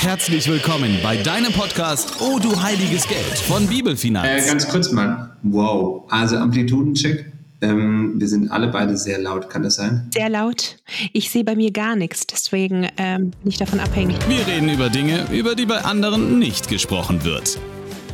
Herzlich willkommen bei deinem Podcast Oh du heiliges Geld von Bibelfinanz. Äh, ganz kurz mal. Wow. Also Amplitudencheck. Ähm, wir sind alle beide sehr laut, kann das sein? Sehr laut. Ich sehe bei mir gar nichts, deswegen ähm, bin ich davon abhängig. Wir reden über Dinge, über die bei anderen nicht gesprochen wird.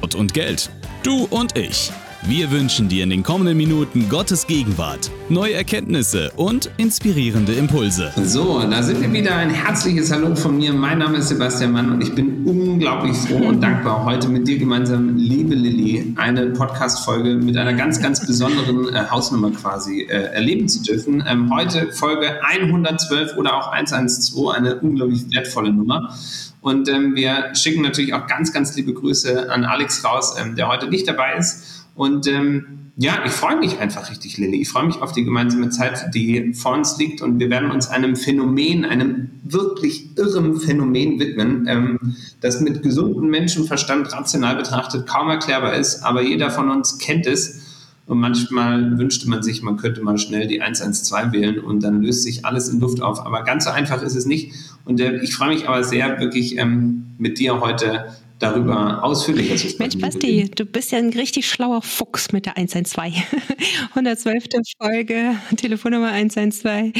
Gott und Geld. Du und ich. Wir wünschen dir in den kommenden Minuten Gottes Gegenwart, neue Erkenntnisse und inspirierende Impulse. So, da sind wir wieder. Ein herzliches Hallo von mir. Mein Name ist Sebastian Mann und ich bin unglaublich froh und dankbar, heute mit dir gemeinsam, liebe Lilly, eine Podcast-Folge mit einer ganz, ganz besonderen äh, Hausnummer quasi äh, erleben zu dürfen. Ähm, heute Folge 112 oder auch 112, eine unglaublich wertvolle Nummer. Und ähm, wir schicken natürlich auch ganz, ganz liebe Grüße an Alex raus, ähm, der heute nicht dabei ist. Und ähm, ja, ich freue mich einfach richtig, Lilly. Ich freue mich auf die gemeinsame Zeit, die vor uns liegt. Und wir werden uns einem Phänomen, einem wirklich irren Phänomen widmen, ähm, das mit gesundem Menschenverstand rational betrachtet kaum erklärbar ist. Aber jeder von uns kennt es. Und manchmal wünschte man sich, man könnte mal schnell die 112 wählen und dann löst sich alles in Luft auf. Aber ganz so einfach ist es nicht. Und äh, ich freue mich aber sehr, wirklich ähm, mit dir heute darüber ausführlicher zu sprechen. Mensch, Basti, du bist ja ein richtig schlauer Fuchs mit der 112. 112. Folge, Telefonnummer 112.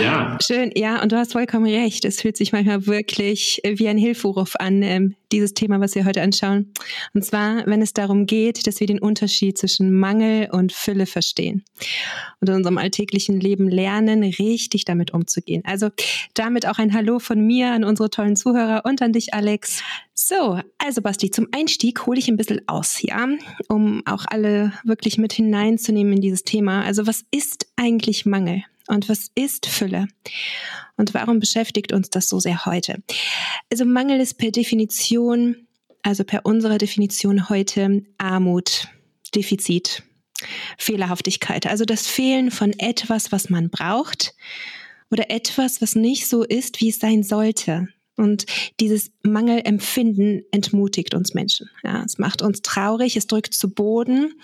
Ja. Schön, ja, und du hast vollkommen recht. Es fühlt sich manchmal wirklich wie ein Hilferuf an, ähm, dieses Thema, was wir heute anschauen. Und zwar, wenn es darum geht, dass wir den Unterschied zwischen Mangel und Fülle verstehen und in unserem alltäglichen Leben lernen, richtig damit umzugehen. Also damit auch ein Hallo von mir an unsere tollen Zuhörer und an dich, Alex. So, also Basti, zum Einstieg hole ich ein bisschen aus, ja, um auch alle wirklich mit hineinzunehmen in dieses Thema. Also was ist eigentlich Mangel und was ist Fülle? Und warum beschäftigt uns das so sehr heute? Also Mangel ist per Definition, also per unserer Definition heute Armut, Defizit, Fehlerhaftigkeit, also das Fehlen von etwas, was man braucht oder etwas, was nicht so ist, wie es sein sollte. Und dieses Mangelempfinden entmutigt uns Menschen. Ja, es macht uns traurig, es drückt zu Boden,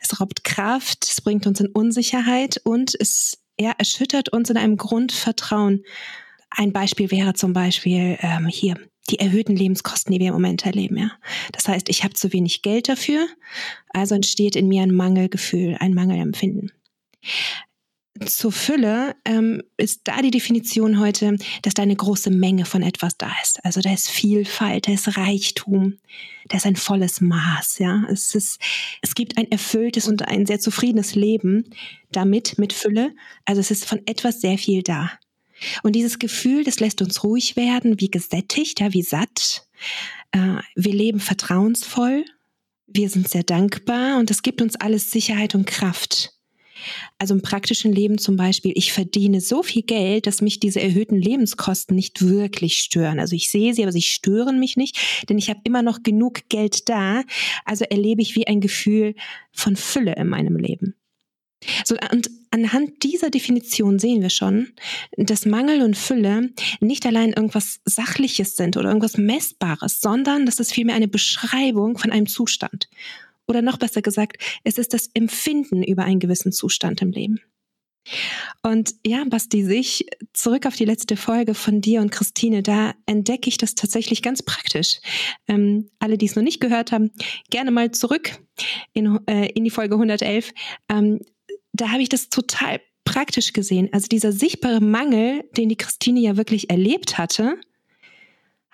es raubt Kraft, es bringt uns in Unsicherheit und es ja, erschüttert uns in einem Grundvertrauen. Ein Beispiel wäre zum Beispiel ähm, hier die erhöhten Lebenskosten, die wir im Moment erleben. Ja. Das heißt, ich habe zu wenig Geld dafür, also entsteht in mir ein Mangelgefühl, ein Mangelempfinden zur Fülle ähm, ist da die Definition heute, dass da eine große Menge von etwas da ist. Also da ist Vielfalt, da ist Reichtum, da ist ein volles Maß. Ja, es ist, es gibt ein erfülltes und ein sehr zufriedenes Leben damit mit Fülle. Also es ist von etwas sehr viel da. Und dieses Gefühl, das lässt uns ruhig werden, wie gesättigt, ja, wie satt. Äh, wir leben vertrauensvoll, wir sind sehr dankbar und es gibt uns alles Sicherheit und Kraft. Also im praktischen Leben zum Beispiel, ich verdiene so viel Geld, dass mich diese erhöhten Lebenskosten nicht wirklich stören. Also ich sehe sie, aber sie stören mich nicht, denn ich habe immer noch genug Geld da. Also erlebe ich wie ein Gefühl von Fülle in meinem Leben. So, und anhand dieser Definition sehen wir schon, dass Mangel und Fülle nicht allein irgendwas Sachliches sind oder irgendwas Messbares, sondern dass es vielmehr eine Beschreibung von einem Zustand. Oder noch besser gesagt, es ist das Empfinden über einen gewissen Zustand im Leben. Und ja, Basti, sich zurück auf die letzte Folge von dir und Christine, da entdecke ich das tatsächlich ganz praktisch. Ähm, alle, die es noch nicht gehört haben, gerne mal zurück in, äh, in die Folge 111. Ähm, da habe ich das total praktisch gesehen. Also dieser sichtbare Mangel, den die Christine ja wirklich erlebt hatte,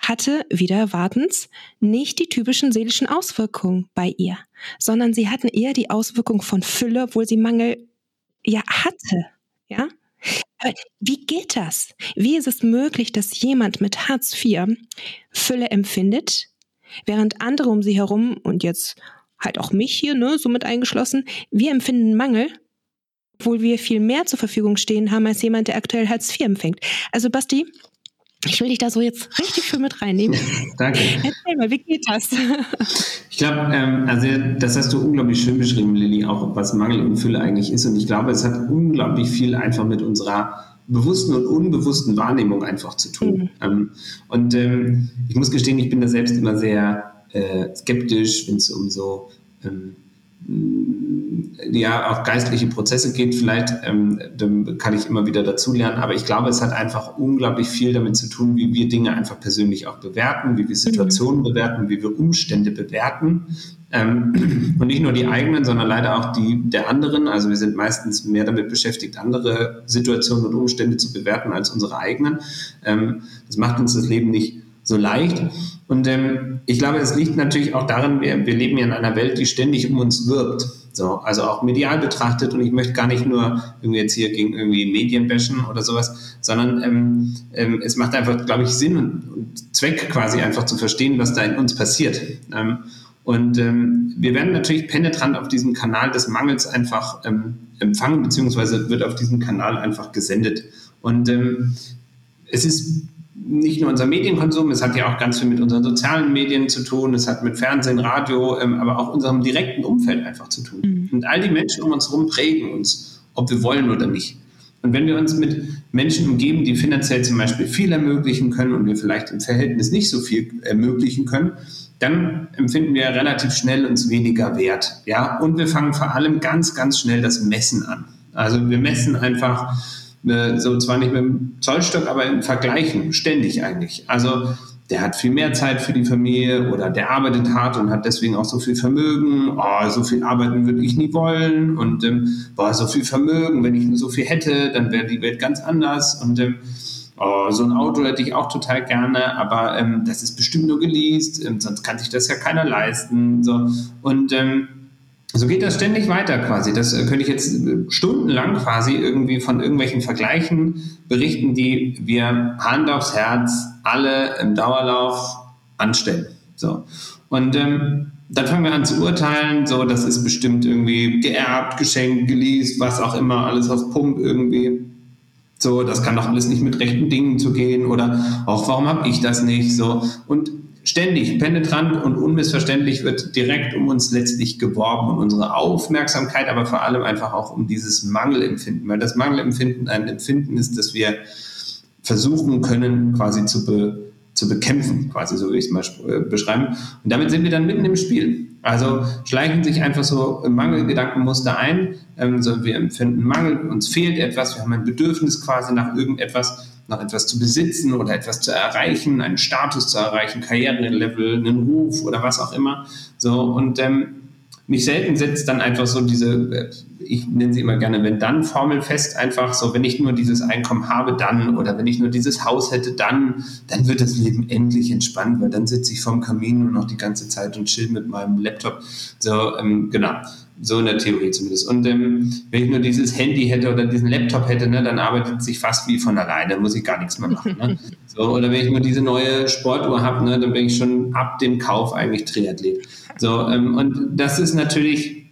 hatte, wieder erwartens, nicht die typischen seelischen Auswirkungen bei ihr, sondern sie hatten eher die Auswirkung von Fülle, obwohl sie Mangel ja hatte, ja? Wie geht das? Wie ist es möglich, dass jemand mit Hartz IV Fülle empfindet, während andere um sie herum und jetzt halt auch mich hier, ne, so mit eingeschlossen, wir empfinden Mangel, obwohl wir viel mehr zur Verfügung stehen haben als jemand, der aktuell Hartz IV empfängt. Also Basti, ich will dich da so jetzt richtig schön mit reinnehmen. Danke. Erzähl mal, wie geht das? ich glaube, ähm, also das hast du unglaublich schön beschrieben, Lilly, auch was Mangel und Fülle eigentlich ist. Und ich glaube, es hat unglaublich viel einfach mit unserer bewussten und unbewussten Wahrnehmung einfach zu tun. Mhm. Ähm, und ähm, ich muss gestehen, ich bin da selbst immer sehr äh, skeptisch, wenn es um so ähm, ja auch geistliche Prozesse geht, vielleicht ähm, kann ich immer wieder dazulernen, aber ich glaube, es hat einfach unglaublich viel damit zu tun, wie wir Dinge einfach persönlich auch bewerten, wie wir Situationen mhm. bewerten, wie wir Umstände bewerten ähm, und nicht nur die eigenen, sondern leider auch die der anderen. Also wir sind meistens mehr damit beschäftigt, andere Situationen und Umstände zu bewerten als unsere eigenen. Ähm, das macht uns das Leben nicht so leicht. Und ähm, ich glaube, es liegt natürlich auch daran, wir, wir leben ja in einer Welt, die ständig um uns wirbt. So, also auch medial betrachtet und ich möchte gar nicht nur irgendwie jetzt hier gegen irgendwie Medien bashen oder sowas, sondern ähm, ähm, es macht einfach, glaube ich, Sinn und, und, Zweck quasi einfach zu verstehen, was da in uns passiert. Ähm, und ähm, wir werden natürlich penetrant auf diesem Kanal des Mangels einfach ähm, empfangen, beziehungsweise wird auf diesem Kanal einfach gesendet. Und ähm, es ist nicht nur unser Medienkonsum, es hat ja auch ganz viel mit unseren sozialen Medien zu tun, es hat mit Fernsehen, Radio, ähm, aber auch unserem direkten Umfeld einfach zu tun. Mhm. Und all die Menschen um uns herum prägen uns, ob wir wollen oder nicht. Und wenn wir uns mit Menschen umgeben, die finanziell zum Beispiel viel ermöglichen können und wir vielleicht im Verhältnis nicht so viel ermöglichen können, dann empfinden wir relativ schnell uns weniger wert. Ja? Und wir fangen vor allem ganz, ganz schnell das Messen an. Also wir messen einfach, so zwar nicht mit dem Zollstock, aber im Vergleichen ständig eigentlich. Also der hat viel mehr Zeit für die Familie oder der arbeitet hart und hat deswegen auch so viel Vermögen. Oh, so viel arbeiten würde ich nie wollen und ähm, boah, so viel Vermögen, wenn ich nur so viel hätte, dann wäre die Welt ganz anders und ähm, oh, so ein Auto hätte ich auch total gerne, aber ähm, das ist bestimmt nur geleast, ähm, sonst kann sich das ja keiner leisten. So. Und ähm, so geht das ständig weiter quasi. Das äh, könnte ich jetzt äh, stundenlang quasi irgendwie von irgendwelchen Vergleichen berichten, die wir Hand aufs Herz alle im Dauerlauf anstellen. So. Und ähm, dann fangen wir an zu urteilen, so, das ist bestimmt irgendwie geerbt, geschenkt, geleast, was auch immer, alles auf Pump irgendwie. So, das kann doch alles nicht mit rechten Dingen zu gehen oder auch, warum habe ich das nicht? So. Und ständig, penetrant und unmissverständlich wird direkt um uns letztlich geworben, um unsere Aufmerksamkeit, aber vor allem einfach auch um dieses Mangelempfinden, weil das Mangelempfinden ein Empfinden ist, das wir versuchen können quasi zu, be, zu bekämpfen, quasi so wie ich es mal äh, beschreiben. Und damit sind wir dann mitten im Spiel. Also schleichen sich einfach so Mangelgedankenmuster ein. Ähm, so wir empfinden Mangel, uns fehlt etwas, wir haben ein Bedürfnis quasi nach irgendetwas nach etwas zu besitzen oder etwas zu erreichen, einen Status zu erreichen, Karrierelevel, einen Ruf oder was auch immer. So und ähm, nicht selten setzt dann einfach so diese, äh, ich nenne sie immer gerne wenn-dann-Formel fest, einfach so, wenn ich nur dieses Einkommen habe, dann oder wenn ich nur dieses Haus hätte, dann, dann wird das Leben endlich entspannt, weil dann sitze ich vorm Kamin nur noch die ganze Zeit und chill mit meinem Laptop. So, ähm, genau. So in der Theorie zumindest. Und ähm, wenn ich nur dieses Handy hätte oder diesen Laptop hätte, ne, dann arbeitet es sich fast wie von alleine, muss ich gar nichts mehr machen. Ne? So, oder wenn ich nur diese neue Sportuhr habe, ne, dann bin ich schon ab dem Kauf eigentlich Triathlet. So, ähm, und das ist natürlich,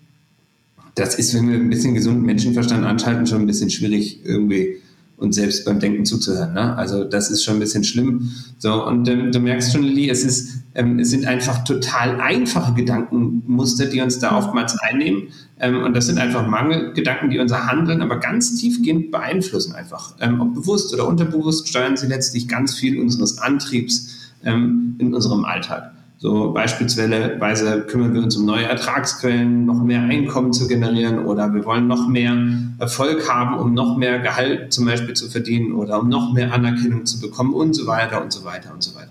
das ist, wenn wir ein bisschen gesunden Menschenverstand anschalten, schon ein bisschen schwierig irgendwie und selbst beim Denken zuzuhören. Ne? Also das ist schon ein bisschen schlimm. So und ähm, du merkst schon, Lili, es ist, ähm, es sind einfach total einfache Gedankenmuster, die uns da oftmals einnehmen. Ähm, und das sind einfach Mangelgedanken, die unser Handeln aber ganz tiefgehend beeinflussen einfach. Ähm, ob bewusst oder unterbewusst steuern sie letztlich ganz viel unseres Antriebs ähm, in unserem Alltag. So beispielsweise kümmern wir uns um neue Ertragsquellen, noch mehr Einkommen zu generieren oder wir wollen noch mehr Erfolg haben, um noch mehr Gehalt zum Beispiel zu verdienen oder um noch mehr Anerkennung zu bekommen und so weiter und so weiter und so weiter.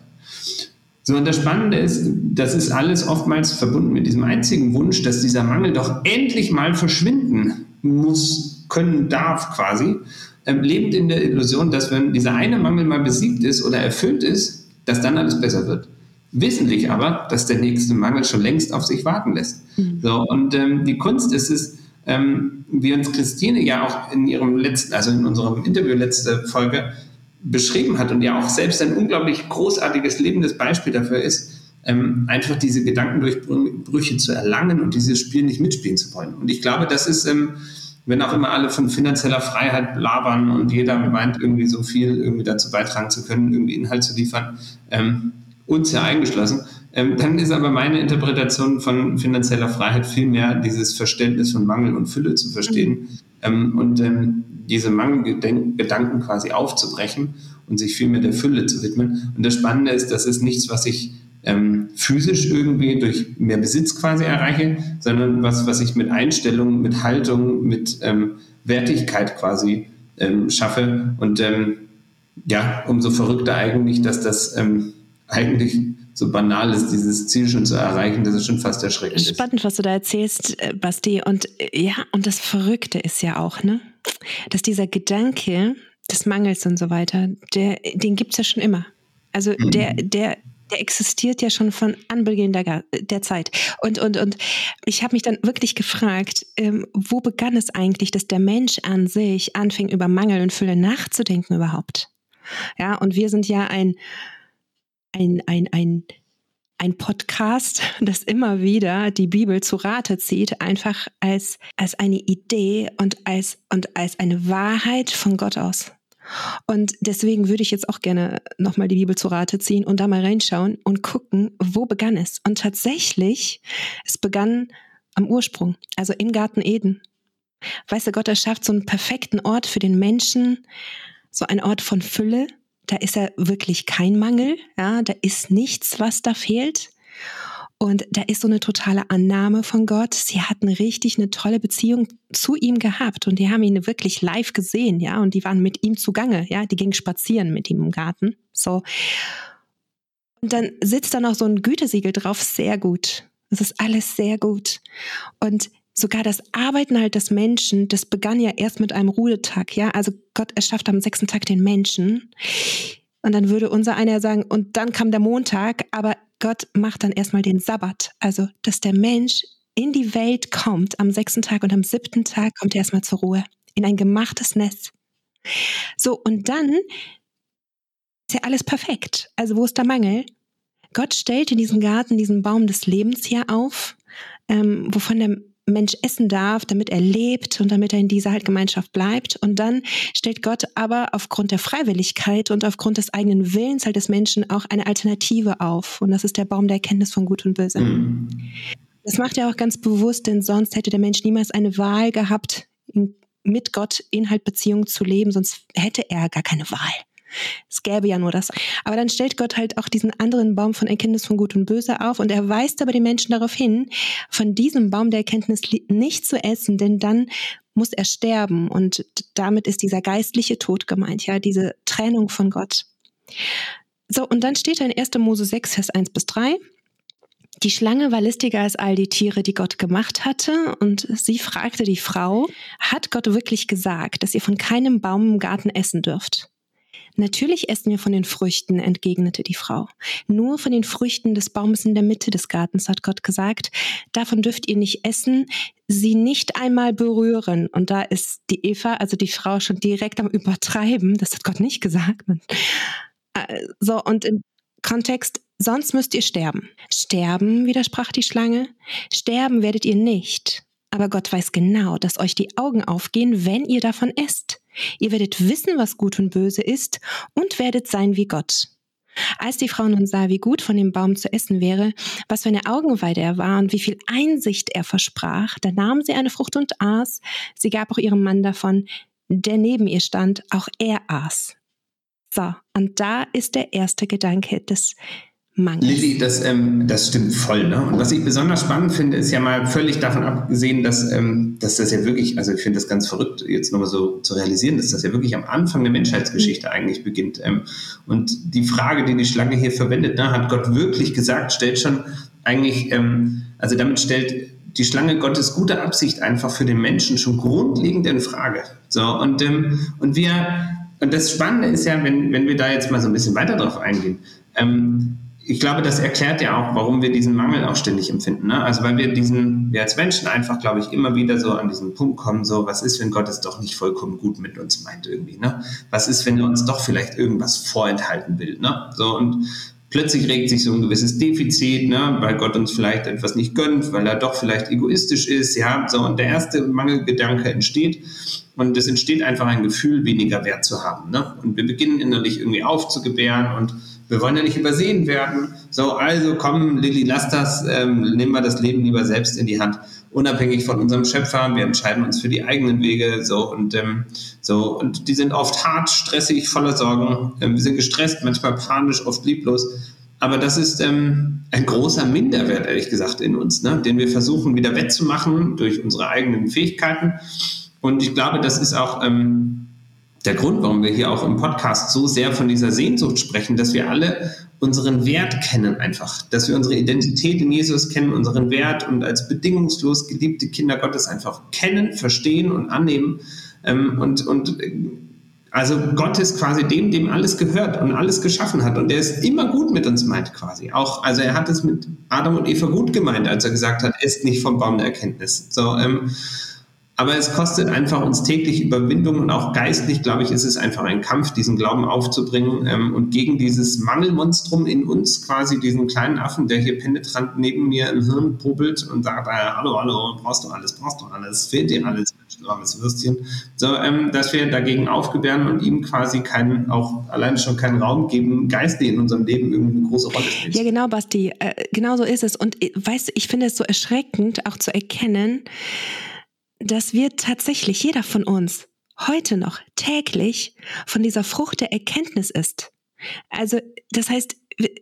So, und das Spannende ist, das ist alles oftmals verbunden mit diesem einzigen Wunsch, dass dieser Mangel doch endlich mal verschwinden muss, können darf quasi, ähm, lebend in der Illusion, dass wenn dieser eine Mangel mal besiegt ist oder erfüllt ist, dass dann alles besser wird wissentlich aber, dass der nächste Mangel schon längst auf sich warten lässt. Mhm. So, und ähm, die Kunst ist es, ähm, wie uns Christine ja auch in ihrem letzten, also in unserem Interview letzte Folge beschrieben hat und ja auch selbst ein unglaublich großartiges lebendes Beispiel dafür ist, ähm, einfach diese Gedankendurchbrüche zu erlangen und dieses Spiel nicht mitspielen zu wollen. Und ich glaube, das ist, ähm, wenn auch immer alle von finanzieller Freiheit labern und jeder meint, irgendwie so viel irgendwie dazu beitragen zu können, irgendwie Inhalt zu liefern, ähm, uns ja eingeschlossen. Ähm, dann ist aber meine Interpretation von finanzieller Freiheit vielmehr dieses Verständnis von Mangel und Fülle zu verstehen ähm, und ähm, diese Mangelgedanken quasi aufzubrechen und sich vielmehr der Fülle zu widmen. Und das Spannende ist, das ist nichts, was ich ähm, physisch irgendwie durch mehr Besitz quasi erreiche, sondern was, was ich mit Einstellung, mit Haltung, mit ähm, Wertigkeit quasi ähm, schaffe. Und ähm, ja, umso verrückter eigentlich, dass das ähm, eigentlich so banal ist, dieses Ziel schon zu erreichen, das ist schon fast erschreckend. Spannend, was du da erzählst, äh, Basti. Und äh, ja, und das Verrückte ist ja auch, ne, dass dieser Gedanke des Mangels und so weiter, der, den gibt es ja schon immer. Also mhm. der, der, der existiert ja schon von Anbeginn der, der Zeit. Und, und, und ich habe mich dann wirklich gefragt, ähm, wo begann es eigentlich, dass der Mensch an sich anfing, über Mangel und Fülle nachzudenken überhaupt? Ja, und wir sind ja ein ein, ein, ein, ein Podcast, das immer wieder die Bibel zu Rate zieht, einfach als, als eine Idee und als, und als eine Wahrheit von Gott aus. Und deswegen würde ich jetzt auch gerne nochmal die Bibel zu Rate ziehen und da mal reinschauen und gucken, wo begann es. Und tatsächlich, es begann am Ursprung, also im Garten Eden. Weißt du, Gott erschafft so einen perfekten Ort für den Menschen, so ein Ort von Fülle, da ist er wirklich kein Mangel, ja, da ist nichts, was da fehlt. Und da ist so eine totale Annahme von Gott. Sie hatten richtig eine tolle Beziehung zu ihm gehabt und die haben ihn wirklich live gesehen, ja, und die waren mit ihm zugange, ja, die gingen spazieren mit ihm im Garten, so. Und dann sitzt da noch so ein Gütesiegel drauf, sehr gut. Das ist alles sehr gut. Und sogar das Arbeiten halt des Menschen, das begann ja erst mit einem Ruhetag, ja. Also Gott erschafft am sechsten Tag den Menschen. Und dann würde unser einer sagen, und dann kam der Montag, aber Gott macht dann erstmal den Sabbat. Also, dass der Mensch in die Welt kommt am sechsten Tag und am siebten Tag kommt er erstmal zur Ruhe. In ein gemachtes Nest. So, und dann ist ja alles perfekt. Also, wo ist der Mangel? Gott stellt in diesem Garten diesen Baum des Lebens hier auf, ähm, wovon der Mensch essen darf, damit er lebt und damit er in dieser halt Gemeinschaft bleibt. Und dann stellt Gott aber aufgrund der Freiwilligkeit und aufgrund des eigenen Willens halt des Menschen auch eine Alternative auf. Und das ist der Baum der Erkenntnis von Gut und Böse. Mhm. Das macht er auch ganz bewusst, denn sonst hätte der Mensch niemals eine Wahl gehabt, mit Gott Inhalt Beziehung zu leben, sonst hätte er gar keine Wahl. Es gäbe ja nur das. Aber dann stellt Gott halt auch diesen anderen Baum von Erkenntnis von Gut und Böse auf und er weist aber die Menschen darauf hin, von diesem Baum der Erkenntnis nicht zu essen, denn dann muss er sterben und damit ist dieser geistliche Tod gemeint, ja, diese Trennung von Gott. So, und dann steht da in 1. Mose 6, Vers 1 bis 3. Die Schlange war listiger als all die Tiere, die Gott gemacht hatte, und sie fragte die Frau, hat Gott wirklich gesagt, dass ihr von keinem Baum im Garten essen dürft? Natürlich essen wir von den Früchten, entgegnete die Frau. Nur von den Früchten des Baumes in der Mitte des Gartens, hat Gott gesagt. Davon dürft ihr nicht essen, sie nicht einmal berühren. Und da ist die Eva, also die Frau, schon direkt am Übertreiben. Das hat Gott nicht gesagt. Äh, so, und im Kontext, sonst müsst ihr sterben. Sterben, widersprach die Schlange. Sterben werdet ihr nicht. Aber Gott weiß genau, dass euch die Augen aufgehen, wenn ihr davon esst. Ihr werdet wissen, was gut und böse ist und werdet sein wie Gott. Als die Frau nun sah, wie gut von dem Baum zu essen wäre, was für eine Augenweide er war und wie viel Einsicht er versprach, da nahm sie eine Frucht und aß. Sie gab auch ihrem Mann davon, der neben ihr stand, auch er aß. So, und da ist der erste Gedanke des Mangels. Lilly, das, ähm, das stimmt voll. Ne? Und was ich besonders spannend finde, ist ja mal völlig davon abgesehen, dass, ähm, dass das ja wirklich, also ich finde das ganz verrückt, jetzt nochmal so zu realisieren, dass das ja wirklich am Anfang der Menschheitsgeschichte mhm. eigentlich beginnt. Ähm, und die Frage, die die Schlange hier verwendet, ne, hat Gott wirklich gesagt, stellt schon eigentlich, ähm, also damit stellt die Schlange Gottes gute Absicht einfach für den Menschen schon grundlegend in Frage. So, und, ähm, und wir, und das Spannende ist ja, wenn, wenn wir da jetzt mal so ein bisschen weiter drauf eingehen, ähm, ich glaube, das erklärt ja auch, warum wir diesen Mangel auch ständig empfinden. Ne? Also weil wir diesen, wir als Menschen einfach, glaube ich, immer wieder so an diesen Punkt kommen, so, was ist, wenn Gott es doch nicht vollkommen gut mit uns meint irgendwie, ne? Was ist, wenn er uns doch vielleicht irgendwas vorenthalten will, ne? So, und plötzlich regt sich so ein gewisses Defizit, ne? weil Gott uns vielleicht etwas nicht gönnt, weil er doch vielleicht egoistisch ist, ja, so, und der erste Mangelgedanke entsteht. Und es entsteht einfach ein Gefühl, weniger Wert zu haben. Ne? Und wir beginnen innerlich irgendwie aufzugebären und wir wollen ja nicht übersehen werden. So, also komm, Lilly, lass das, ähm, nehmen wir das Leben lieber selbst in die Hand, unabhängig von unserem Schöpfer. Wir entscheiden uns für die eigenen Wege, so und ähm, so und die sind oft hart, stressig, voller Sorgen. Ähm, wir sind gestresst, manchmal panisch, oft lieblos. aber das ist ähm, ein großer Minderwert, ehrlich gesagt, in uns, ne? den wir versuchen wieder wettzumachen durch unsere eigenen Fähigkeiten. Und ich glaube, das ist auch ähm, der Grund, warum wir hier auch im Podcast so sehr von dieser Sehnsucht sprechen, dass wir alle unseren Wert kennen einfach, dass wir unsere Identität in Jesus kennen, unseren Wert und als bedingungslos geliebte Kinder Gottes einfach kennen, verstehen und annehmen. Ähm, und, und also Gott ist quasi dem, dem alles gehört und alles geschaffen hat. Und der ist immer gut mit uns meint quasi. Auch, also er hat es mit Adam und Eva gut gemeint, als er gesagt hat, esst nicht vom Baum der Erkenntnis. So, ähm, aber es kostet einfach uns täglich Überwindung und auch geistlich, glaube ich, ist es einfach ein Kampf, diesen Glauben aufzubringen ähm, und gegen dieses Mangelmonstrum in uns, quasi diesen kleinen Affen, der hier penetrant neben mir im Hirn pubbelt und sagt, äh, hallo, hallo, brauchst du alles, brauchst du alles, fehlt dir alles, du armes Würstchen. So, ähm, dass wir dagegen aufgebären und ihm quasi keinen, auch allein schon keinen Raum geben, geistlich in unserem Leben irgendwie eine große Rolle spielt. Ja, genau, Basti, äh, genau so ist es. Und äh, weißt du, ich finde es so erschreckend, auch zu erkennen, dass wir tatsächlich, jeder von uns, heute noch täglich von dieser Frucht der Erkenntnis ist. Also das heißt,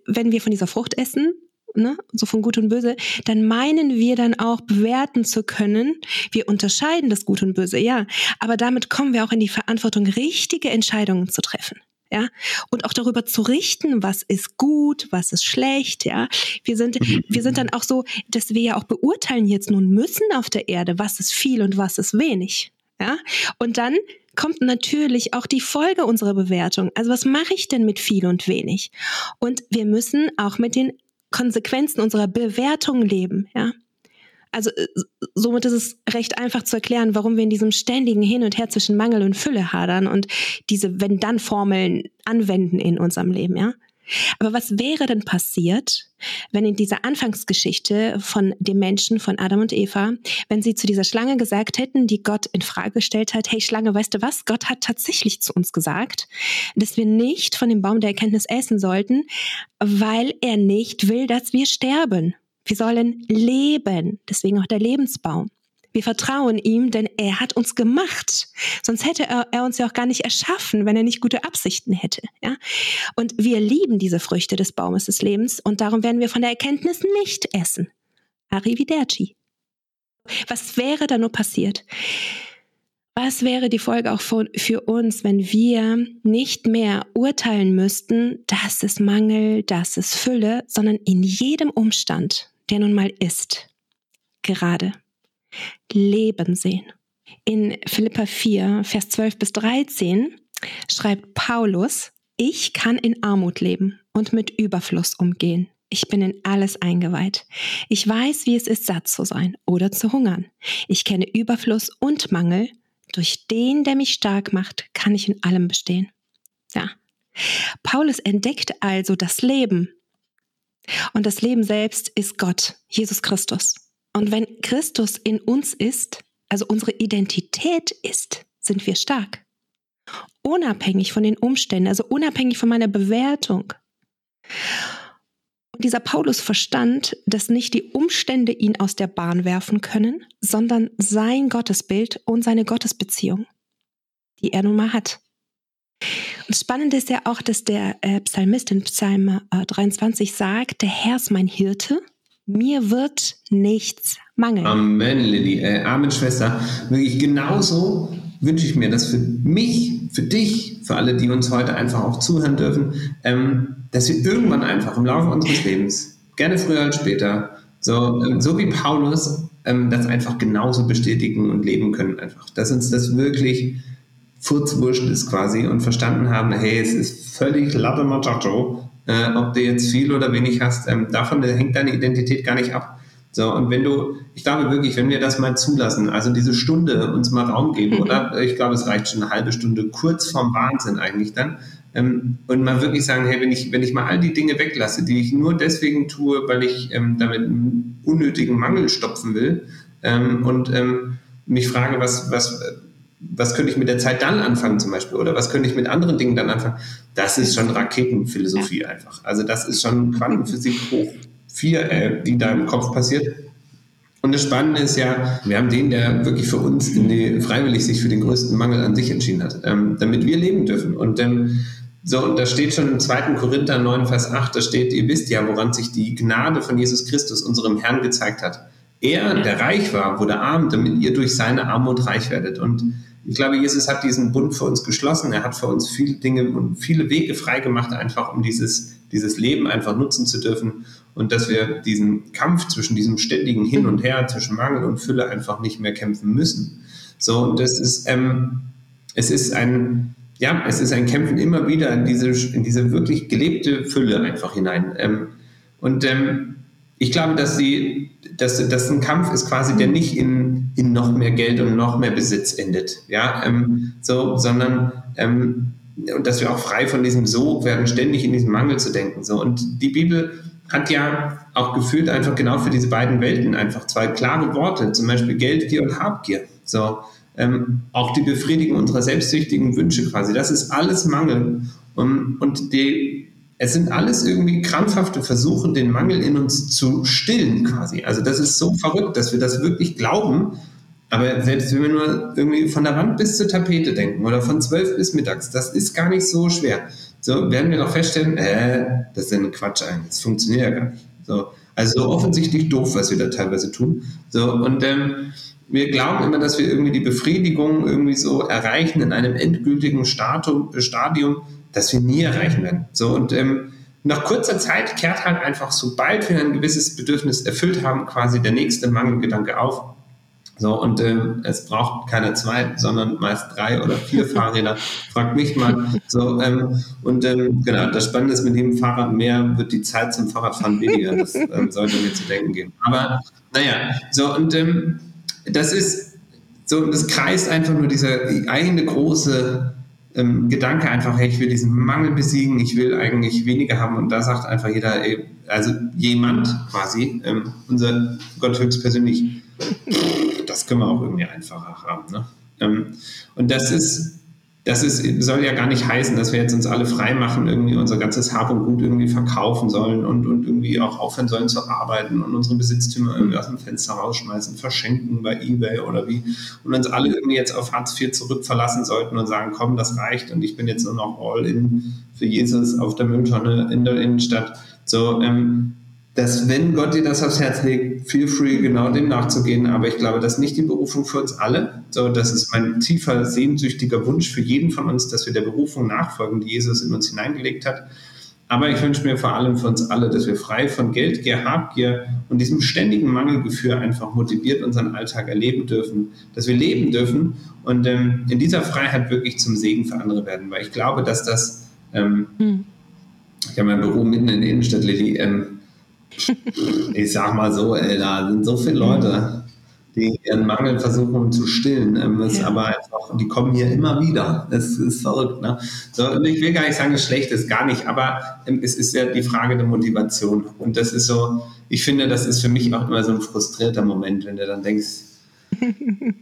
wenn wir von dieser Frucht essen, ne, so von Gut und Böse, dann meinen wir dann auch bewerten zu können. Wir unterscheiden das Gut und Böse, ja, aber damit kommen wir auch in die Verantwortung, richtige Entscheidungen zu treffen ja, und auch darüber zu richten, was ist gut, was ist schlecht, ja. Wir sind, mhm. wir sind dann auch so, dass wir ja auch beurteilen jetzt nun müssen auf der Erde, was ist viel und was ist wenig, ja. Und dann kommt natürlich auch die Folge unserer Bewertung. Also was mache ich denn mit viel und wenig? Und wir müssen auch mit den Konsequenzen unserer Bewertung leben, ja also äh, somit ist es recht einfach zu erklären, warum wir in diesem ständigen Hin und Her zwischen Mangel und Fülle hadern und diese Wenn-Dann-Formeln anwenden in unserem Leben, ja. Aber was wäre denn passiert, wenn in dieser Anfangsgeschichte von dem Menschen, von Adam und Eva, wenn sie zu dieser Schlange gesagt hätten, die Gott in Frage gestellt hat, hey Schlange, weißt du was? Gott hat tatsächlich zu uns gesagt, dass wir nicht von dem Baum der Erkenntnis essen sollten, weil er nicht will, dass wir sterben. Wir sollen leben, deswegen auch der Lebensbaum. Wir vertrauen ihm, denn er hat uns gemacht. Sonst hätte er, er, uns ja auch gar nicht erschaffen, wenn er nicht gute Absichten hätte. Ja? Und wir lieben diese Früchte des Baumes des Lebens und darum werden wir von der Erkenntnis nicht essen. Arrivederci. Was wäre da nur passiert? Was wäre die Folge auch für uns, wenn wir nicht mehr urteilen müssten, das ist Mangel, das ist Fülle, sondern in jedem Umstand der nun mal ist, gerade Leben sehen. In Philippa 4, Vers 12 bis 13 schreibt Paulus, ich kann in Armut leben und mit Überfluss umgehen. Ich bin in alles eingeweiht. Ich weiß, wie es ist, satt zu sein oder zu hungern. Ich kenne Überfluss und Mangel. Durch den, der mich stark macht, kann ich in allem bestehen. Ja. Paulus entdeckt also das Leben und das Leben selbst ist Gott, Jesus Christus. Und wenn Christus in uns ist, also unsere Identität ist, sind wir stark. Unabhängig von den Umständen, also unabhängig von meiner Bewertung. Und dieser Paulus verstand, dass nicht die Umstände ihn aus der Bahn werfen können, sondern sein Gottesbild und seine Gottesbeziehung, die er nun mal hat. Spannend ist ja auch, dass der äh, Psalmist in Psalm äh, 23 sagt, der Herr ist mein Hirte, mir wird nichts mangeln. Amen, Lilly. Äh, Amen, Schwester. Wirklich genauso wünsche ich mir das für mich, für dich, für alle, die uns heute einfach auch zuhören dürfen, ähm, dass wir irgendwann einfach im Laufe unseres Lebens, gerne früher als später, so, ähm, so wie Paulus, ähm, das einfach genauso bestätigen und leben können einfach. Dass uns das wirklich furzwurscht ist quasi und verstanden haben, hey, es ist völlig Latte Machacho, äh, ob du jetzt viel oder wenig hast, ähm, davon hängt deine Identität gar nicht ab. So, und wenn du, ich glaube wirklich, wenn wir das mal zulassen, also diese Stunde uns mal Raum geben, mhm. oder? Ich glaube, es reicht schon eine halbe Stunde, kurz vorm Wahnsinn eigentlich dann, ähm, und mal wirklich sagen, hey, wenn ich, wenn ich mal all die Dinge weglasse, die ich nur deswegen tue, weil ich ähm, damit einen unnötigen Mangel stopfen will, ähm, und ähm, mich frage, was, was, was könnte ich mit der Zeit dann anfangen zum Beispiel oder was könnte ich mit anderen Dingen dann anfangen? Das ist schon Raketenphilosophie einfach. Also das ist schon Quantenphysik hoch vier, äh, die da im Kopf passiert. Und das Spannende ist ja, wir haben den, der wirklich für uns die, freiwillig sich für den größten Mangel an sich entschieden hat, ähm, damit wir leben dürfen. Und ähm, So, und da steht schon im 2. Korinther 9, Vers 8, da steht, ihr wisst ja, woran sich die Gnade von Jesus Christus, unserem Herrn, gezeigt hat. Er, der reich war, wurde arm, damit ihr durch seine Armut reich werdet. Und ich glaube, Jesus hat diesen Bund für uns geschlossen. Er hat für uns viele Dinge und viele Wege freigemacht, einfach um dieses, dieses Leben einfach nutzen zu dürfen und dass wir diesen Kampf zwischen diesem ständigen Hin und Her, zwischen Mangel und Fülle einfach nicht mehr kämpfen müssen. So, und das ist, ähm, es ist ein, ja, es ist ein Kämpfen immer wieder in diese, in diese wirklich gelebte Fülle einfach hinein. Ähm, und ähm, ich glaube, dass, sie, dass, dass ein Kampf ist quasi, der nicht in, in noch mehr Geld und noch mehr Besitz endet, ja, ähm, so, sondern ähm, und dass wir auch frei von diesem Sog werden, ständig in diesem Mangel zu denken. So. Und die Bibel hat ja auch gefühlt einfach genau für diese beiden Welten einfach zwei klare Worte, zum Beispiel Geldgier und Habgier. So, ähm, auch die Befriedigung unserer selbstsüchtigen Wünsche quasi. Das ist alles Mangel. Und, und die, es sind alles irgendwie krampfhafte Versuche, den Mangel in uns zu stillen quasi. Also das ist so verrückt, dass wir das wirklich glauben. Aber selbst wenn wir nur irgendwie von der Wand bis zur Tapete denken oder von zwölf bis mittags, das ist gar nicht so schwer. So werden wir doch feststellen, äh, das ist ja ein Quatsch eigentlich. Das funktioniert ja gar nicht. So, also so offensichtlich doof, was wir da teilweise tun. So, und ähm, wir glauben immer, dass wir irgendwie die Befriedigung irgendwie so erreichen in einem endgültigen Statum, Stadium, das wir nie erreichen werden. So und ähm, nach kurzer Zeit kehrt halt einfach, sobald wir ein gewisses Bedürfnis erfüllt haben, quasi der nächste Mangelgedanke auf. So, und ähm, es braucht keine zwei, sondern meist drei oder vier Fahrräder. Fragt mich mal. So, ähm, und ähm, genau, das Spannende ist, mit jedem Fahrrad mehr wird die Zeit zum Fahrradfahren weniger. Das ähm, sollte mir zu denken geben. Aber naja, so, und ähm, das ist so, das kreist einfach nur dieser eine große ähm, Gedanke einfach, hey, ich will diesen Mangel besiegen, ich will eigentlich weniger haben und da sagt einfach jeder, also jemand quasi, ähm, unser Gott höchstpersönlich, das können wir auch irgendwie einfacher haben. Ne? Ähm, und das ist das ist, soll ja gar nicht heißen, dass wir jetzt uns alle frei machen, irgendwie unser ganzes Hab und Gut irgendwie verkaufen sollen und, und irgendwie auch aufhören sollen zu arbeiten und unsere Besitztümer irgendwie aus dem Fenster rausschmeißen, verschenken bei Ebay oder wie und uns alle irgendwie jetzt auf Hartz IV zurückverlassen sollten und sagen, komm, das reicht und ich bin jetzt nur noch all in für Jesus auf der Mülltonne in der Innenstadt. So, ähm, dass wenn Gott dir das aufs Herz legt, feel free, genau dem nachzugehen. Aber ich glaube, das ist nicht die Berufung für uns alle. So, das ist mein tiefer, sehnsüchtiger Wunsch für jeden von uns, dass wir der Berufung nachfolgen, die Jesus in uns hineingelegt hat. Aber ich wünsche mir vor allem für uns alle, dass wir frei von Geldgier, Habgier und diesem ständigen Mangelgefühl einfach motiviert unseren Alltag erleben dürfen, dass wir leben dürfen und ähm, in dieser Freiheit wirklich zum Segen für andere werden. Weil ich glaube, dass das, ähm, hm. ich habe mein Büro mitten in der Innenstadt, Lilly, ähm, ich sag mal so, ey, da sind so viele Leute, die ihren Mangel versuchen zu stillen. Ähm, ja. Aber einfach, die kommen hier immer wieder. Es ist verrückt. Ne? So, ich will gar nicht sagen, es schlecht ist, gar nicht. Aber ähm, es ist ja die Frage der Motivation. Und das ist so, ich finde, das ist für mich auch immer so ein frustrierter Moment, wenn du dann denkst,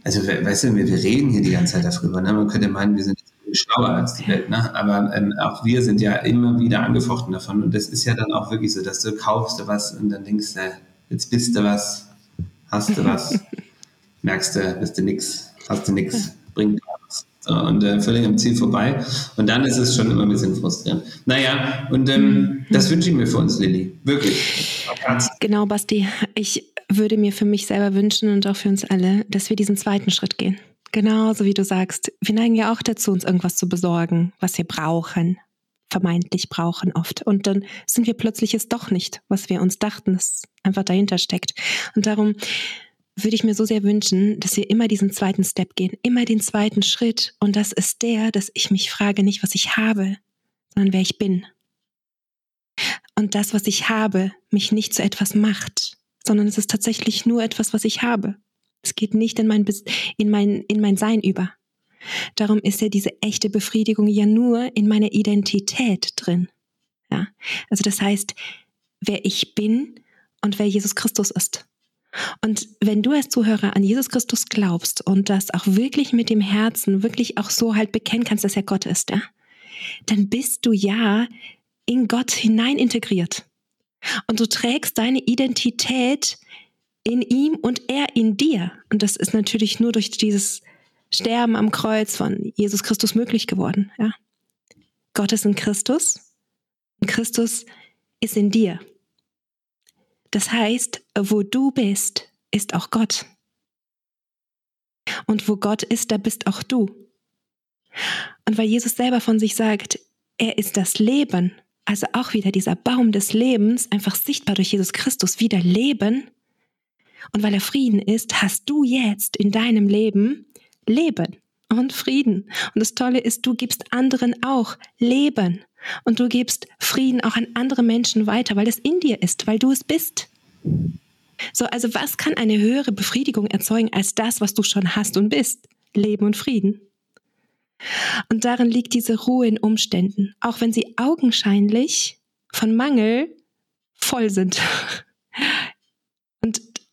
also weißt du, wir, wir reden hier die ganze Zeit darüber. Ne? Man könnte meinen, wir sind schlauer als die Welt. Ne? Aber ähm, auch wir sind ja immer wieder angefochten davon. Und das ist ja dann auch wirklich so, dass du kaufst du was und dann denkst du, jetzt bist du was, hast du was, merkst du, bist du nix, hast du nix, bringt was. So, und äh, völlig am Ziel vorbei. Und dann ist es schon immer ein bisschen frustrierend. Naja, und ähm, das wünsche ich mir für uns, Lilly. Wirklich. Genau, Basti. Ich würde mir für mich selber wünschen und auch für uns alle, dass wir diesen zweiten Schritt gehen. Genauso wie du sagst, wir neigen ja auch dazu, uns irgendwas zu besorgen, was wir brauchen, vermeintlich brauchen oft. Und dann sind wir plötzlich es doch nicht, was wir uns dachten, es einfach dahinter steckt. Und darum würde ich mir so sehr wünschen, dass wir immer diesen zweiten Step gehen, immer den zweiten Schritt. Und das ist der, dass ich mich frage nicht, was ich habe, sondern wer ich bin. Und das, was ich habe, mich nicht zu etwas macht, sondern es ist tatsächlich nur etwas, was ich habe. Es geht nicht in mein, in mein, in mein Sein über. Darum ist ja diese echte Befriedigung ja nur in meiner Identität drin. Ja? Also das heißt, wer ich bin und wer Jesus Christus ist. Und wenn du als Zuhörer an Jesus Christus glaubst und das auch wirklich mit dem Herzen wirklich auch so halt bekennen kannst, dass er Gott ist, ja, dann bist du ja in Gott hinein integriert. Und du trägst deine Identität in ihm und er in dir. Und das ist natürlich nur durch dieses Sterben am Kreuz von Jesus Christus möglich geworden. Ja? Gott ist in Christus und Christus ist in dir. Das heißt, wo du bist, ist auch Gott. Und wo Gott ist, da bist auch du. Und weil Jesus selber von sich sagt, er ist das Leben, also auch wieder dieser Baum des Lebens, einfach sichtbar durch Jesus Christus wieder Leben. Und weil er Frieden ist, hast du jetzt in deinem Leben Leben und Frieden. Und das Tolle ist, du gibst anderen auch Leben. Und du gibst Frieden auch an andere Menschen weiter, weil es in dir ist, weil du es bist. So, also was kann eine höhere Befriedigung erzeugen als das, was du schon hast und bist? Leben und Frieden. Und darin liegt diese Ruhe in Umständen, auch wenn sie augenscheinlich von Mangel voll sind.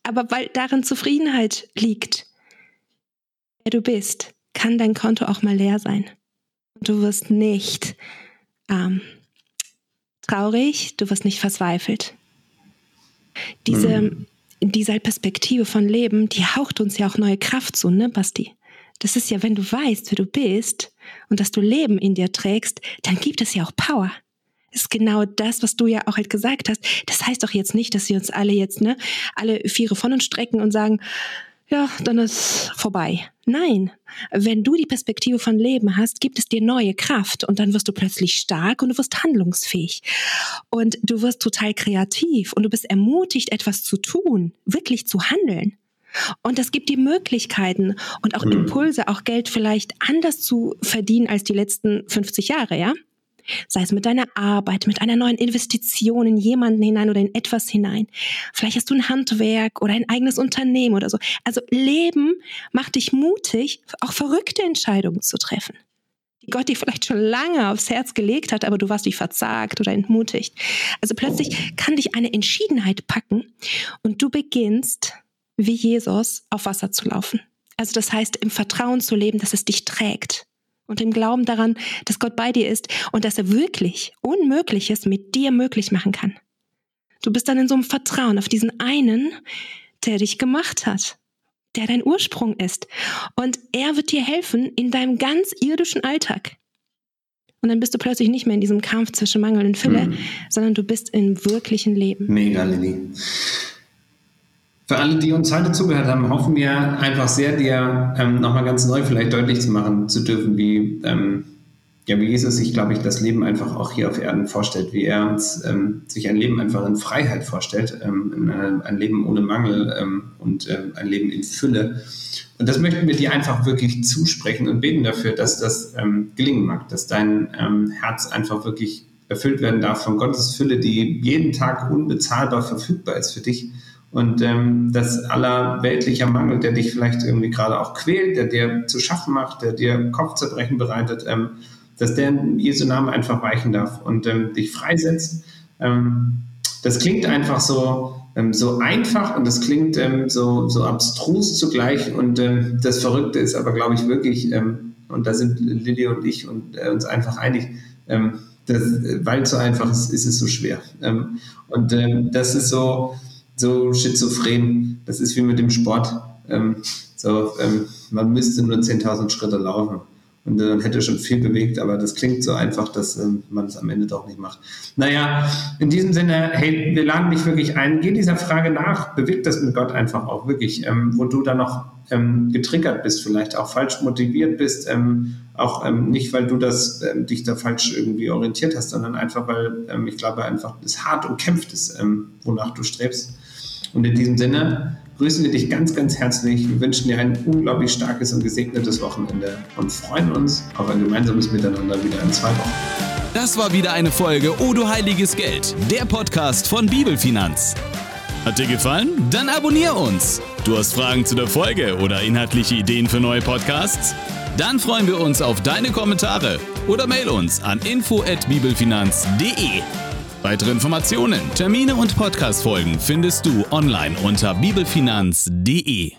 Aber weil darin Zufriedenheit liegt, wer du bist, kann dein Konto auch mal leer sein. Und du wirst nicht ähm, traurig, du wirst nicht verzweifelt. Diese, mhm. diese Perspektive von Leben, die haucht uns ja auch neue Kraft zu, ne, Basti? Das ist ja, wenn du weißt, wer du bist und dass du Leben in dir trägst, dann gibt es ja auch Power. Ist genau das, was du ja auch halt gesagt hast. Das heißt doch jetzt nicht, dass wir uns alle jetzt, ne, alle Viere von uns strecken und sagen, ja, dann ist vorbei. Nein, wenn du die Perspektive von Leben hast, gibt es dir neue Kraft und dann wirst du plötzlich stark und du wirst handlungsfähig und du wirst total kreativ und du bist ermutigt, etwas zu tun, wirklich zu handeln. Und das gibt die Möglichkeiten und auch mhm. Impulse, auch Geld vielleicht anders zu verdienen als die letzten 50 Jahre, ja? Sei es mit deiner Arbeit, mit einer neuen Investition in jemanden hinein oder in etwas hinein. Vielleicht hast du ein Handwerk oder ein eigenes Unternehmen oder so. Also Leben macht dich mutig, auch verrückte Entscheidungen zu treffen. Die Gott dir vielleicht schon lange aufs Herz gelegt hat, aber du warst wie verzagt oder entmutigt. Also plötzlich kann dich eine Entschiedenheit packen und du beginnst, wie Jesus, auf Wasser zu laufen. Also das heißt, im Vertrauen zu leben, dass es dich trägt und im Glauben daran, dass Gott bei dir ist und dass er wirklich Unmögliches mit dir möglich machen kann. Du bist dann in so einem Vertrauen auf diesen einen, der dich gemacht hat, der dein Ursprung ist. Und er wird dir helfen in deinem ganz irdischen Alltag. Und dann bist du plötzlich nicht mehr in diesem Kampf zwischen Mangel und Fülle, mhm. sondern du bist im wirklichen Leben. Mega, Lilly. Für alle, die uns heute zugehört haben, hoffen wir einfach sehr, dir ähm, nochmal ganz neu vielleicht deutlich zu machen zu dürfen, wie, ähm, ja, wie Jesus sich, glaube ich, das Leben einfach auch hier auf Erden vorstellt, wie er uns ähm, sich ein Leben einfach in Freiheit vorstellt, ähm, ein, ein, Leben ohne Mangel ähm, und äh, ein Leben in Fülle. Und das möchten wir dir einfach wirklich zusprechen und beten dafür, dass das ähm, gelingen mag, dass dein Herz einfach wirklich erfüllt werden darf von Gottes Fülle, die jeden Tag unbezahlbar verfügbar ist für dich und ähm, dass aller weltlicher Mangel, der dich vielleicht irgendwie gerade auch quält, der dir zu schaffen macht, der dir Kopfzerbrechen bereitet, ähm, dass der in Jesu Namen einfach weichen darf und ähm, dich freisetzt. Ähm, das klingt einfach so, ähm, so einfach und das klingt ähm, so, so abstrus zugleich. Und das Verrückte ist aber, glaube ich, wirklich, und da sind Lilly und ich und, äh, uns einfach einig, das, weil es so einfach ist, ist es so schwer. Und das ist so, so schizophren. Das ist wie mit dem Sport. Ähm, so, ähm, man müsste nur 10.000 Schritte laufen und dann hätte schon viel bewegt, aber das klingt so einfach, dass ähm, man es am Ende doch nicht macht. Naja, in diesem Sinne, hey, wir laden dich wirklich ein, geh dieser Frage nach, bewegt das mit Gott einfach auch wirklich, ähm, wo du da noch ähm, getriggert bist, vielleicht auch falsch motiviert bist, ähm, auch ähm, nicht, weil du das ähm, dich da falsch irgendwie orientiert hast, sondern einfach, weil ich glaube einfach, es hart und kämpft ist, wonach du strebst. Und in diesem Sinne grüßen wir dich ganz, ganz herzlich. Wir wünschen dir ein unglaublich starkes und gesegnetes Wochenende und freuen uns auf ein gemeinsames Miteinander wieder in zwei Wochen. Das war wieder eine Folge O du heiliges Geld, der Podcast von Bibelfinanz. Hat dir gefallen? Dann abonnier uns. Du hast Fragen zu der Folge oder inhaltliche Ideen für neue Podcasts? Dann freuen wir uns auf deine Kommentare oder mail uns an info@bibelfinanz.de. Weitere Informationen, Termine und Podcast-Folgen findest du online unter bibelfinanz.de.